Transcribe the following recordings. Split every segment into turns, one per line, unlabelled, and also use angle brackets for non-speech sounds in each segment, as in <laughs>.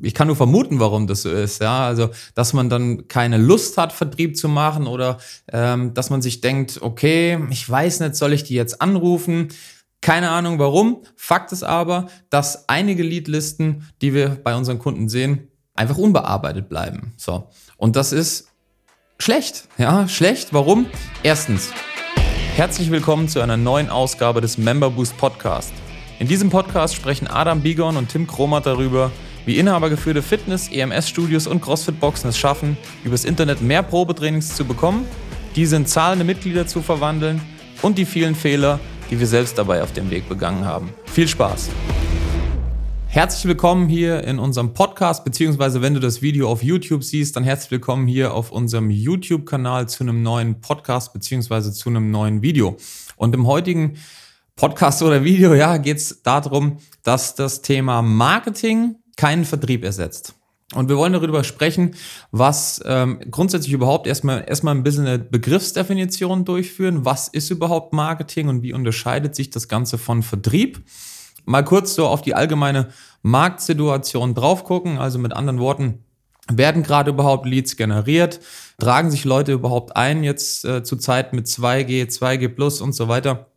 ich kann nur vermuten, warum das so ist. Ja, also dass man dann keine Lust hat, Vertrieb zu machen oder ähm, dass man sich denkt, okay, ich weiß nicht, soll ich die jetzt anrufen? Keine Ahnung warum. Fakt ist aber, dass einige Leadlisten, die wir bei unseren Kunden sehen, einfach unbearbeitet bleiben. So und das ist schlecht. Ja, schlecht. Warum? Erstens. Herzlich willkommen zu einer neuen Ausgabe des Member Boost Podcast. In diesem Podcast sprechen Adam Bigon und Tim Kromat darüber, wie inhabergeführte Fitness-, EMS-Studios und CrossFit-Boxen es schaffen, übers Internet mehr Probetrainings zu bekommen, diese in zahlende Mitglieder zu verwandeln und die vielen Fehler, die wir selbst dabei auf dem Weg begangen haben. Viel Spaß! Herzlich willkommen hier in unserem Podcast, beziehungsweise wenn du das Video auf YouTube siehst, dann herzlich willkommen hier auf unserem YouTube-Kanal zu einem neuen Podcast, beziehungsweise zu einem neuen Video. Und im heutigen Podcast oder Video, ja, geht es darum, dass das Thema Marketing keinen Vertrieb ersetzt. Und wir wollen darüber sprechen, was ähm, grundsätzlich überhaupt erstmal erstmal ein bisschen eine Begriffsdefinition durchführen. Was ist überhaupt Marketing und wie unterscheidet sich das Ganze von Vertrieb? Mal kurz so auf die allgemeine Marktsituation drauf gucken. Also mit anderen Worten, werden gerade überhaupt Leads generiert? Tragen sich Leute überhaupt ein jetzt äh, zur Zeit mit 2G, 2G Plus und so weiter?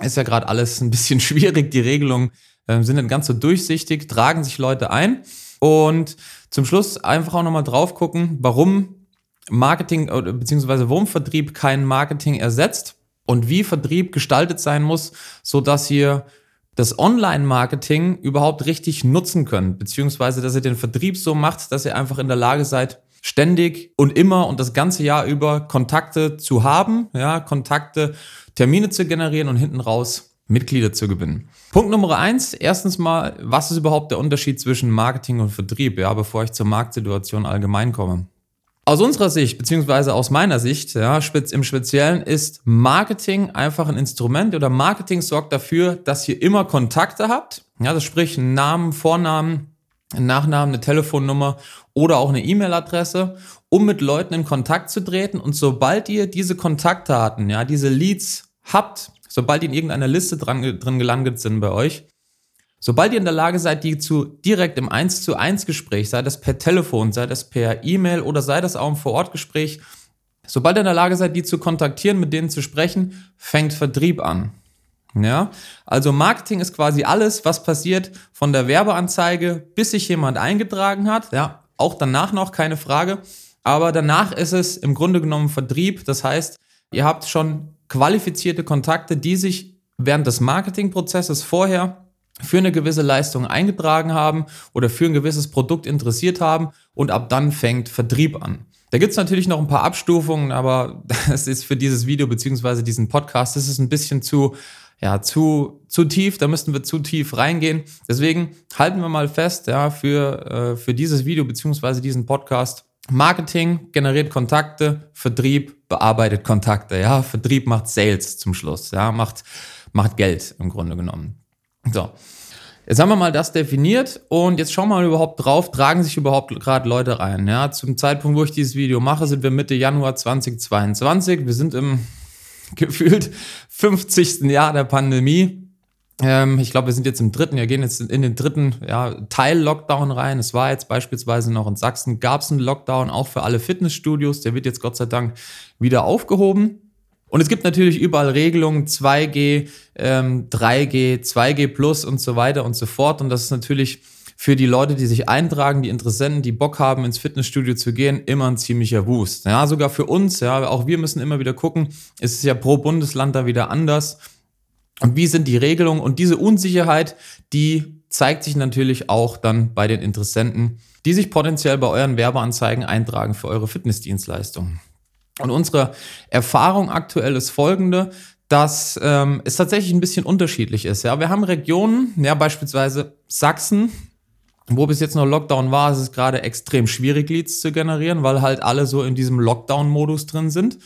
Ist ja gerade alles ein bisschen <laughs> schwierig. Die Regelungen äh, sind nicht ganz so durchsichtig, tragen sich Leute ein. Und zum Schluss einfach auch nochmal drauf gucken, warum Marketing oder beziehungsweise warum Vertrieb kein Marketing ersetzt und wie Vertrieb gestaltet sein muss, so dass ihr das Online-Marketing überhaupt richtig nutzen könnt, beziehungsweise dass ihr den Vertrieb so macht, dass ihr einfach in der Lage seid, ständig und immer und das ganze Jahr über Kontakte zu haben, ja, Kontakte, Termine zu generieren und hinten raus Mitglieder zu gewinnen. Punkt Nummer eins, erstens mal, was ist überhaupt der Unterschied zwischen Marketing und Vertrieb, ja, bevor ich zur Marktsituation allgemein komme? Aus unserer Sicht, beziehungsweise aus meiner Sicht, ja, im Speziellen ist Marketing einfach ein Instrument oder Marketing sorgt dafür, dass ihr immer Kontakte habt. Ja, das sprich einen Namen, Vornamen, Nachnamen, eine Telefonnummer oder auch eine E-Mail-Adresse, um mit Leuten in Kontakt zu treten. Und sobald ihr diese Kontaktdaten, ja, diese Leads habt, sobald die in irgendeiner Liste dran, drin gelandet sind bei euch, sobald ihr in der Lage seid, die zu direkt im 1 zu 1 Gespräch, sei das per Telefon, sei das per E-Mail oder sei das auch im Vorortgespräch, sobald ihr in der Lage seid, die zu kontaktieren, mit denen zu sprechen, fängt Vertrieb an. Ja, also Marketing ist quasi alles, was passiert von der Werbeanzeige, bis sich jemand eingetragen hat. Ja, auch danach noch keine Frage. Aber danach ist es im Grunde genommen Vertrieb. Das heißt, ihr habt schon qualifizierte Kontakte, die sich während des Marketingprozesses vorher für eine gewisse Leistung eingetragen haben oder für ein gewisses Produkt interessiert haben und ab dann fängt Vertrieb an. Da gibt es natürlich noch ein paar Abstufungen, aber <laughs> das ist für dieses Video beziehungsweise diesen Podcast, das ist ein bisschen zu, ja, zu, zu tief, da müssten wir zu tief reingehen. Deswegen halten wir mal fest, ja, für, äh, für dieses Video beziehungsweise diesen Podcast, Marketing generiert Kontakte, Vertrieb bearbeitet Kontakte. Ja, Vertrieb macht Sales zum Schluss. Ja, macht, macht Geld im Grunde genommen. So. Jetzt haben wir mal das definiert und jetzt schauen wir mal überhaupt drauf, tragen sich überhaupt gerade Leute rein. Ja, zum Zeitpunkt, wo ich dieses Video mache, sind wir Mitte Januar 2022. Wir sind im <laughs> gefühlt 50. Jahr der Pandemie. Ähm, ich glaube, wir sind jetzt im dritten, wir gehen jetzt in den dritten ja, Teil-Lockdown rein. Es war jetzt beispielsweise noch in Sachsen, gab es einen Lockdown auch für alle Fitnessstudios. Der wird jetzt Gott sei Dank wieder aufgehoben. Und es gibt natürlich überall Regelungen, 2G, ähm, 3G, 2G Plus und so weiter und so fort. Und das ist natürlich für die Leute, die sich eintragen, die Interessenten, die Bock haben, ins Fitnessstudio zu gehen, immer ein ziemlicher Wust. Ja, sogar für uns, ja, auch wir müssen immer wieder gucken, es ist ja pro Bundesland da wieder anders. Und wie sind die Regelungen? Und diese Unsicherheit, die zeigt sich natürlich auch dann bei den Interessenten, die sich potenziell bei euren Werbeanzeigen eintragen für eure Fitnessdienstleistungen. Und unsere Erfahrung aktuell ist folgende, dass ähm, es tatsächlich ein bisschen unterschiedlich ist. Ja, wir haben Regionen, ja beispielsweise Sachsen, wo bis jetzt noch Lockdown war, ist es gerade extrem schwierig, Leads zu generieren, weil halt alle so in diesem Lockdown-Modus drin sind.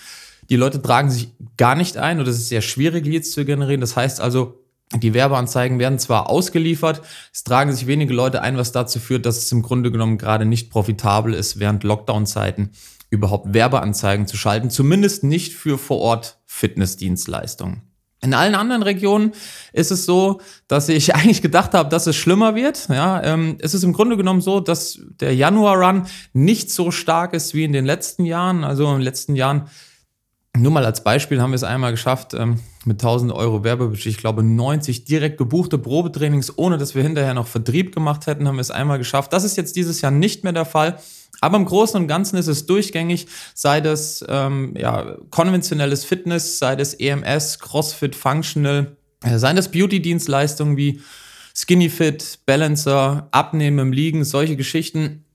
Die Leute tragen sich gar nicht ein oder es ist sehr schwierig, Leads zu generieren. Das heißt also, die Werbeanzeigen werden zwar ausgeliefert, es tragen sich wenige Leute ein, was dazu führt, dass es im Grunde genommen gerade nicht profitabel ist, während Lockdown-Zeiten überhaupt Werbeanzeigen zu schalten, zumindest nicht für vor Ort Fitnessdienstleistungen. In allen anderen Regionen ist es so, dass ich <laughs> eigentlich gedacht habe, dass es schlimmer wird. Ja, ähm, es ist im Grunde genommen so, dass der Januar-Run nicht so stark ist wie in den letzten Jahren. Also in den letzten Jahren, nur mal als Beispiel, haben wir es einmal geschafft, ähm, mit 1000 Euro Werbebudget, ich glaube 90 direkt gebuchte Probetrainings, ohne dass wir hinterher noch Vertrieb gemacht hätten, haben wir es einmal geschafft. Das ist jetzt dieses Jahr nicht mehr der Fall. Aber im Großen und Ganzen ist es durchgängig, sei das ähm, ja, konventionelles Fitness, sei das EMS, CrossFit, Functional, äh, seien das Beauty-Dienstleistungen wie Skinny Fit, Balancer, Abnehmen im Liegen, solche Geschichten.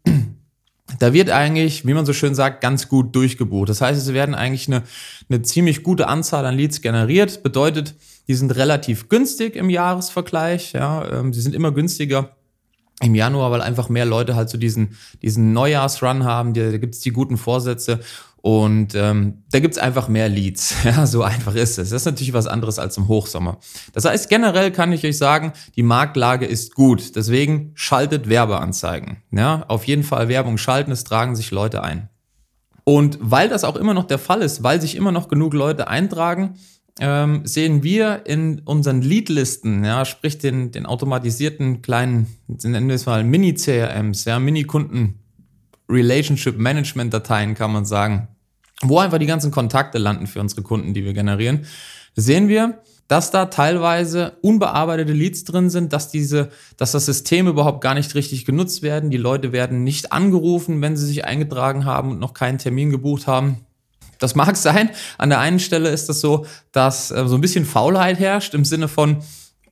Da wird eigentlich, wie man so schön sagt, ganz gut durchgebucht. Das heißt, es werden eigentlich eine, eine ziemlich gute Anzahl an Leads generiert. Bedeutet, die sind relativ günstig im Jahresvergleich. Ja, ähm, sie sind immer günstiger im Januar, weil einfach mehr Leute halt so diesen, diesen Neujahrsrun haben, da gibt es die guten Vorsätze und ähm, da gibt's einfach mehr Leads. <laughs> Ja, so einfach ist es. Das ist natürlich was anderes als im Hochsommer. Das heißt, generell kann ich euch sagen, die Marktlage ist gut. Deswegen schaltet Werbeanzeigen. Ja, auf jeden Fall Werbung schalten, es tragen sich Leute ein. Und weil das auch immer noch der Fall ist, weil sich immer noch genug Leute eintragen, ähm, sehen wir in unseren Leadlisten, ja, sprich den, den automatisierten kleinen, nennen wir es mal Mini-CRMs, ja, Mini-Kunden Relationship Management Dateien, kann man sagen, wo einfach die ganzen Kontakte landen für unsere Kunden, die wir generieren, sehen wir, dass da teilweise unbearbeitete Leads drin sind, dass diese, dass das System überhaupt gar nicht richtig genutzt werden. Die Leute werden nicht angerufen, wenn sie sich eingetragen haben und noch keinen Termin gebucht haben. Das mag <laughs> sein. An der einen Stelle ist das so, dass äh, so ein bisschen Faulheit herrscht im Sinne von,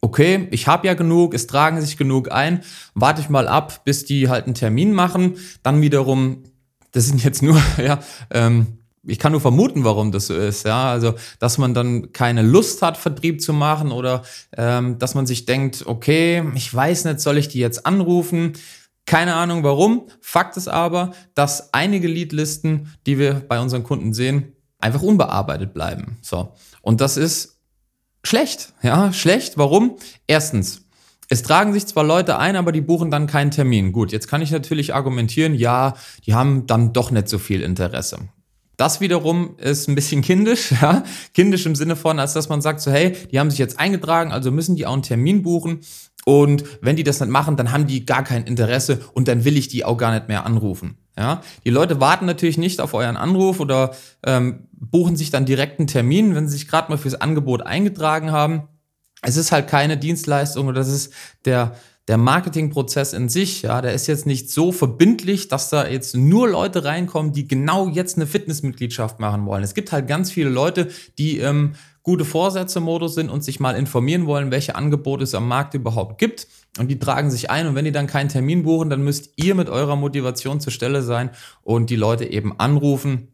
okay, ich habe ja genug, es tragen sich genug ein, warte ich mal ab, bis die halt einen Termin machen. Dann wiederum, das sind jetzt nur, <laughs> ja, ähm, ich kann nur vermuten, warum das so ist. Ja, also dass man dann keine Lust hat, Vertrieb zu machen oder ähm, dass man sich denkt, okay, ich weiß nicht, soll ich die jetzt anrufen? Keine Ahnung warum. Fakt ist aber, dass einige Leadlisten, die wir bei unseren Kunden sehen, einfach unbearbeitet bleiben. So. Und das ist schlecht. Ja, schlecht. Warum? Erstens, es tragen sich zwar Leute ein, aber die buchen dann keinen Termin. Gut, jetzt kann ich natürlich argumentieren, ja, die haben dann doch nicht so viel Interesse. Das wiederum ist ein bisschen kindisch, <laughs> ja. Kindisch im Sinne von, als dass man sagt so, hey, die haben sich jetzt eingetragen, also müssen die auch einen Termin buchen. Und wenn die das nicht machen, dann haben die gar kein Interesse und dann will ich die auch gar nicht mehr anrufen. Ja, die Leute warten natürlich nicht auf euren Anruf oder ähm, buchen sich dann direkt einen Termin, wenn sie sich gerade mal fürs Angebot eingetragen haben. Es ist halt keine Dienstleistung oder das ist der der Marketingprozess in sich, ja, der ist jetzt nicht so verbindlich, dass da jetzt nur Leute reinkommen, die genau jetzt eine Fitnessmitgliedschaft machen wollen. Es gibt halt ganz viele Leute, die ähm, gute Vorsätze-Modus sind und sich mal informieren wollen, welche Angebote es am Markt überhaupt gibt. Und die tragen sich ein. Und wenn die dann keinen Termin buchen, dann müsst ihr mit eurer Motivation zur Stelle sein und die Leute eben anrufen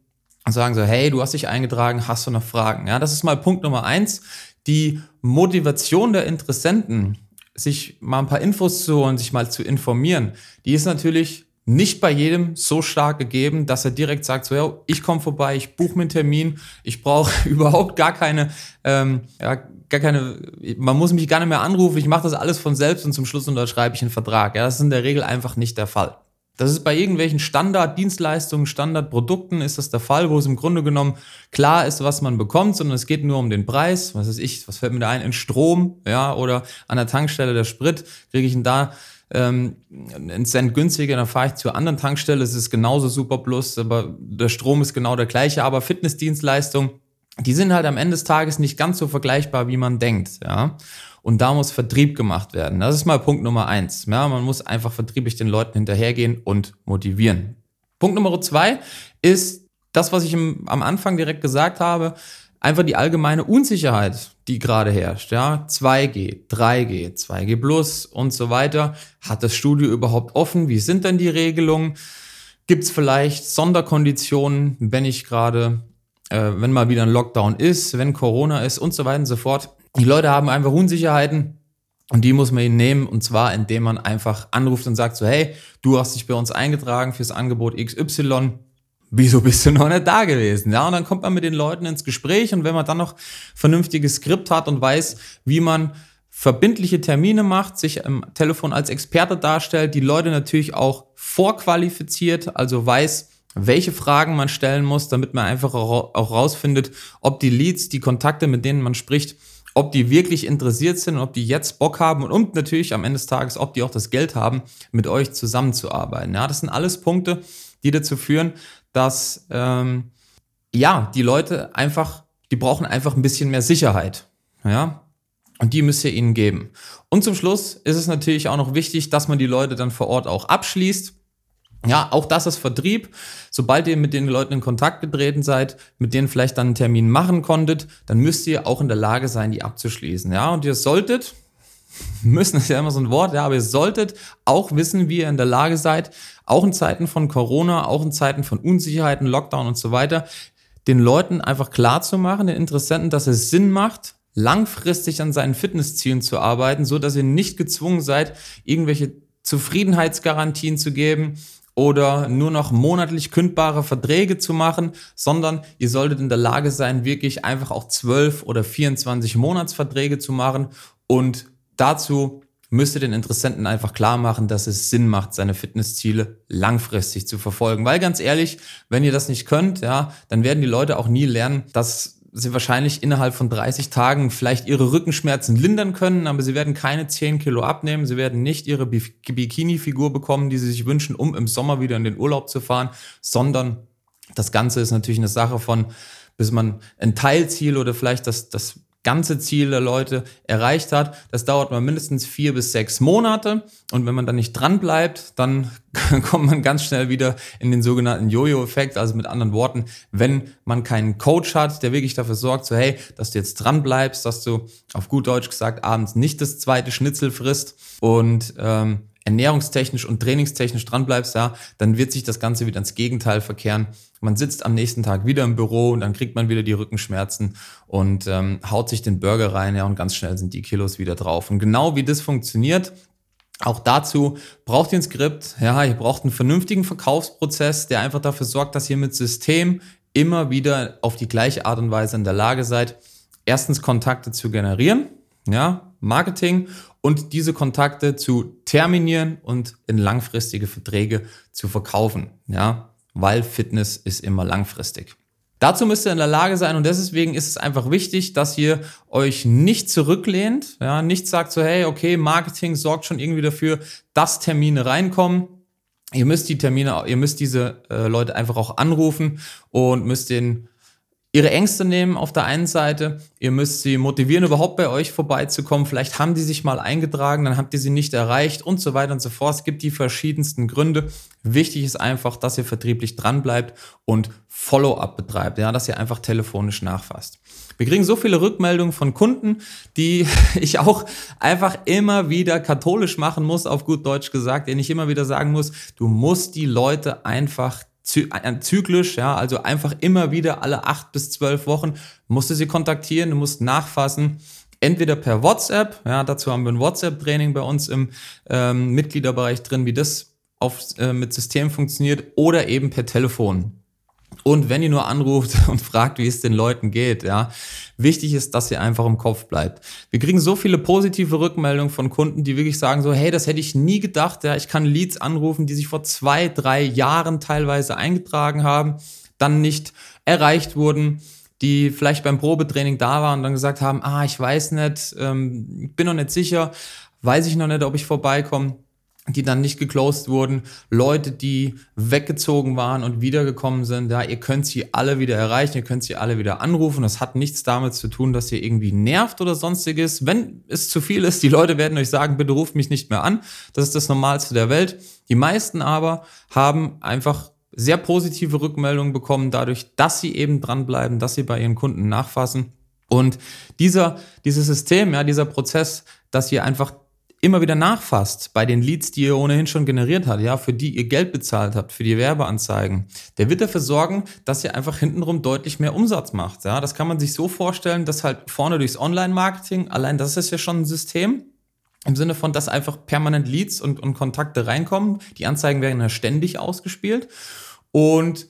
und sagen so, hey, du hast dich eingetragen, hast du noch Fragen? Ja, das ist mal Punkt Nummer eins. Die Motivation der Interessenten, sich mal ein paar Infos zu holen, sich mal zu informieren, die ist natürlich nicht bei jedem so stark gegeben, dass er direkt sagt, so, ja, ich komme vorbei, ich buche mir einen Termin, ich brauche <laughs> überhaupt gar keine, ähm, ja, gar keine, man muss mich gar nicht mehr anrufen, ich mache das alles von selbst und zum Schluss unterschreibe ich einen Vertrag. Ja, das ist in der Regel einfach nicht der Fall. Das ist bei irgendwelchen Standarddienstleistungen, Standardprodukten ist das der Fall, wo es im Grunde genommen klar ist, was man bekommt, sondern es geht nur um den Preis. Was weiß ich, was fällt mir da ein? In Strom, ja, oder an der Tankstelle der Sprit, kriege ich ihn da ähm, einen Cent günstiger, dann fahre ich zur anderen Tankstelle, es ist genauso super plus, aber der Strom ist genau der gleiche, aber Fitnessdienstleistung, die sind halt am Ende des Tages nicht ganz so vergleichbar, wie man denkt, ja. Und da muss Vertrieb gemacht werden. Das ist mal Punkt Nummer eins. Ja, man muss einfach vertrieblich den Leuten hinterhergehen und motivieren. Punkt Nummer zwei ist das, was ich im, am Anfang direkt gesagt habe einfach die allgemeine Unsicherheit, die gerade herrscht, ja, 2G, 3G, 2G Plus und so weiter. Hat das Studio überhaupt offen? Wie sind denn die Regelungen? Gibt es vielleicht Sonderkonditionen, wenn ich gerade, äh, wenn mal wieder ein Lockdown ist, wenn Corona ist und so weiter und so fort. Die Leute haben einfach Unsicherheiten und die muss man ihnen nehmen und zwar indem man einfach anruft und sagt so, hey, du hast dich bei uns eingetragen fürs Angebot XY wieso bist du noch nicht da gewesen? Ja, und dann kommt man mit den Leuten ins Gespräch und wenn man dann noch vernünftiges Skript hat und weiß, wie man verbindliche Termine macht, sich am Telefon als Experte darstellt, die Leute natürlich auch vorqualifiziert, also weiß, welche Fragen man stellen muss, damit man einfach auch rausfindet, ob die Leads, die Kontakte, mit denen man spricht, ob die wirklich interessiert sind ob die jetzt Bock haben und, und natürlich am Ende des Tages, ob die auch das Geld haben, mit euch zusammenzuarbeiten. Ja, das sind alles Punkte, die dazu führen, dass ähm, ja die Leute einfach, die brauchen einfach ein bisschen mehr Sicherheit. Ja, und die müsst ihr ihnen geben. Und zum Schluss ist es natürlich auch noch wichtig, dass man die Leute dann vor Ort auch abschließt. Ja, auch das ist Vertrieb. Sobald ihr mit den Leuten in Kontakt getreten seid, mit denen vielleicht dann einen Termin machen konntet, dann müsst ihr auch in der Lage sein, die abzuschließen. Ja, und ihr solltet, <laughs> müssen ist ja immer so ein Wort, ja, aber ihr solltet auch wissen, wie ihr in der Lage seid, auch in Zeiten von Corona, auch in Zeiten von Unsicherheiten, Lockdown und so weiter, den Leuten einfach klar zu machen, den Interessenten, dass es Sinn macht, langfristig an seinen Fitnesszielen zu arbeiten, so dass ihr nicht gezwungen seid, irgendwelche Zufriedenheitsgarantien zu geben oder nur noch monatlich kündbare Verträge zu machen, sondern ihr solltet in der Lage sein, wirklich einfach auch 12 oder 24 Monatsverträge zu machen und dazu müsst ihr den Interessenten einfach klar machen, dass es Sinn macht, seine Fitnessziele langfristig zu verfolgen. Weil ganz ehrlich, wenn ihr das nicht könnt, ja, dann werden die Leute auch nie lernen, dass sie wahrscheinlich innerhalb von 30 Tagen vielleicht ihre Rückenschmerzen lindern können, aber sie werden keine 10 Kilo abnehmen, sie werden nicht ihre Bikini-Figur bekommen, die sie sich wünschen, um im Sommer wieder in den Urlaub zu fahren, sondern das Ganze ist natürlich eine Sache von, bis man ein Teilziel oder vielleicht das, das ganze Ziel der Leute erreicht hat. Das dauert mal mindestens vier bis sechs Monate. Und wenn man dann nicht dran bleibt, dann <laughs> kommt man ganz schnell wieder in den sogenannten Jojo-Effekt. Also mit anderen Worten, wenn man keinen Coach hat, der wirklich dafür sorgt, so hey, dass du jetzt dran bleibst, dass du auf gut Deutsch gesagt abends nicht das zweite Schnitzel frisst und ähm, ernährungstechnisch und trainingstechnisch dranbleibst, ja, dann wird sich das Ganze wieder ins Gegenteil verkehren. Man sitzt am nächsten Tag wieder im Büro und dann kriegt man wieder die Rückenschmerzen und ähm, haut sich den Burger rein, ja, und ganz schnell sind die Kilos wieder drauf. Und genau wie das funktioniert, auch dazu braucht ihr ein Skript, ja, ihr braucht einen vernünftigen Verkaufsprozess, der einfach dafür sorgt, dass ihr mit System immer wieder auf die gleiche Art und Weise in der Lage seid, erstens Kontakte zu generieren, ja, Marketing und diese Kontakte zu terminieren und in langfristige Verträge zu verkaufen, ja, weil Fitness ist immer langfristig. Dazu müsst ihr in der Lage sein und deswegen ist es einfach wichtig, dass ihr euch nicht zurücklehnt, ja, nicht sagt so, hey, okay, Marketing sorgt schon irgendwie dafür, dass Termine reinkommen. Ihr müsst die Termine, ihr müsst diese äh, Leute einfach auch anrufen und müsst den ihre Ängste nehmen auf der einen Seite. Ihr müsst sie motivieren, überhaupt bei euch vorbeizukommen. Vielleicht haben die sich mal eingetragen, dann habt ihr sie nicht erreicht und so weiter und so fort. Es gibt die verschiedensten Gründe. Wichtig ist einfach, dass ihr vertrieblich dranbleibt und Follow-up betreibt, ja, dass ihr einfach telefonisch nachfasst. Wir kriegen so viele Rückmeldungen von Kunden, die <laughs> ich auch einfach immer wieder katholisch machen muss, auf gut Deutsch gesagt, denen ich immer wieder sagen muss, du musst die Leute einfach zyklisch, ja, also einfach immer wieder alle acht bis zwölf Wochen musst du sie kontaktieren, du musst nachfassen. Entweder per WhatsApp, ja, dazu haben wir ein WhatsApp-Training bei uns im ähm, Mitgliederbereich drin, wie das auf, äh, mit System funktioniert, oder eben per Telefon. Und wenn ihr nur anruft <laughs> und fragt, wie es den Leuten geht, ja, wichtig ist, dass ihr einfach im Kopf bleibt. Wir kriegen so viele positive Rückmeldungen von Kunden, die wirklich sagen so, hey, das hätte ich nie gedacht, ja, ich kann Leads anrufen, die sich vor zwei, drei Jahren teilweise eingetragen haben, dann nicht erreicht wurden, die vielleicht beim Probetraining da waren und dann gesagt haben, ah, ich weiß nicht, ähm, bin noch nicht sicher, weiß ich noch nicht, ob ich vorbeikomme die dann nicht geclosed wurden, Leute, die weggezogen waren und wiedergekommen sind, ja, ihr könnt sie alle wieder erreichen, ihr könnt sie alle wieder anrufen. Das hat nichts damit zu tun, dass ihr irgendwie nervt oder sonstiges. Wenn es zu viel ist, die Leute werden euch sagen, bitte ruft mich nicht mehr an. Das ist das Normalste der Welt. Die meisten aber haben einfach sehr positive Rückmeldungen bekommen, dadurch, dass sie eben dranbleiben, dass sie bei ihren Kunden nachfassen. Und dieser, dieses System, ja, dieser Prozess, dass ihr einfach immer wieder nachfasst bei den Leads, die ihr ohnehin schon generiert habt, ja, für die ihr Geld bezahlt habt, für die Werbeanzeigen, der wird dafür sorgen, dass ihr einfach hintenrum deutlich mehr Umsatz macht. Ja, das kann man sich so vorstellen, dass halt vorne durchs Online-Marketing, allein das ist ja schon ein System, im Sinne von, dass einfach permanent Leads und, und Kontakte reinkommen. Die Anzeigen werden ja ständig ausgespielt. Und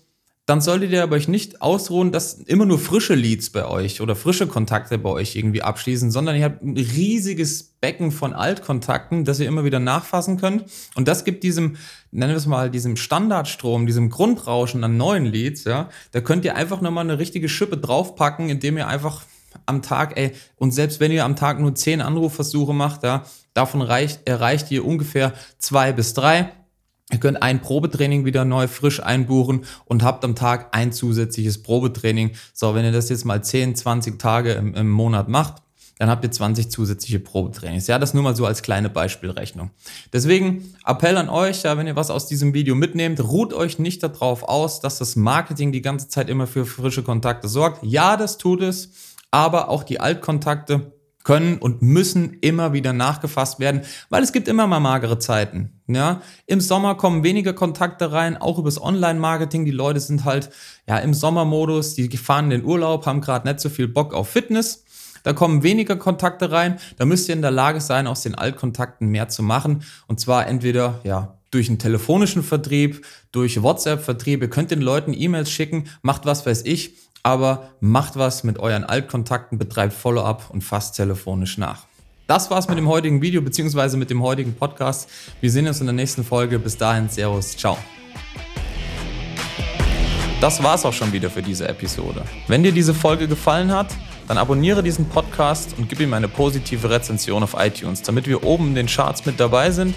dann solltet ihr aber euch nicht ausruhen, dass immer nur frische Leads bei euch oder frische Kontakte bei euch irgendwie abschließen, sondern ihr habt ein riesiges Becken von Altkontakten, das ihr immer wieder nachfassen könnt. Und das gibt diesem, nennen wir es mal, diesem Standardstrom, diesem Grundrauschen an neuen Leads, ja, da könnt ihr einfach nochmal eine richtige Schippe draufpacken, indem ihr einfach am Tag, ey, und selbst wenn ihr am Tag nur zehn Anrufversuche macht, ja, davon reicht, erreicht ihr ungefähr zwei bis drei. Ihr könnt ein Probetraining wieder neu frisch einbuchen und habt am Tag ein zusätzliches Probetraining. So, wenn ihr das jetzt mal 10, 20 Tage im, im Monat macht, dann habt ihr 20 zusätzliche Probetrainings. Ja, das nur mal so als kleine Beispielrechnung. Deswegen Appell an euch, ja, wenn ihr was aus diesem Video mitnehmt, ruht euch nicht darauf aus, dass das Marketing die ganze Zeit immer für frische Kontakte sorgt. Ja, das tut es, aber auch die Altkontakte können und müssen immer wieder nachgefasst werden, weil es gibt immer mal magere Zeiten. Ja, im Sommer kommen weniger Kontakte rein, auch übers Online-Marketing. Die Leute sind halt ja im Sommermodus, die fahren in den Urlaub, haben gerade nicht so viel Bock auf Fitness. Da kommen weniger Kontakte rein. Da müsst ihr in der Lage sein, aus den Altkontakten mehr zu machen. Und zwar entweder, ja, durch einen telefonischen Vertrieb, durch WhatsApp-Vertrieb. Ihr könnt den Leuten E-Mails schicken, macht was weiß ich, aber macht was mit euren Altkontakten, betreibt Follow-up und fasst telefonisch nach. Das war's mit dem heutigen Video beziehungsweise mit dem heutigen Podcast. Wir sehen uns in der nächsten Folge. Bis dahin, Servus, ciao. Das war's auch schon wieder für diese Episode. Wenn dir diese Folge gefallen hat, dann abonniere diesen Podcast und gib ihm eine positive Rezension auf iTunes, damit wir oben in den Charts mit dabei sind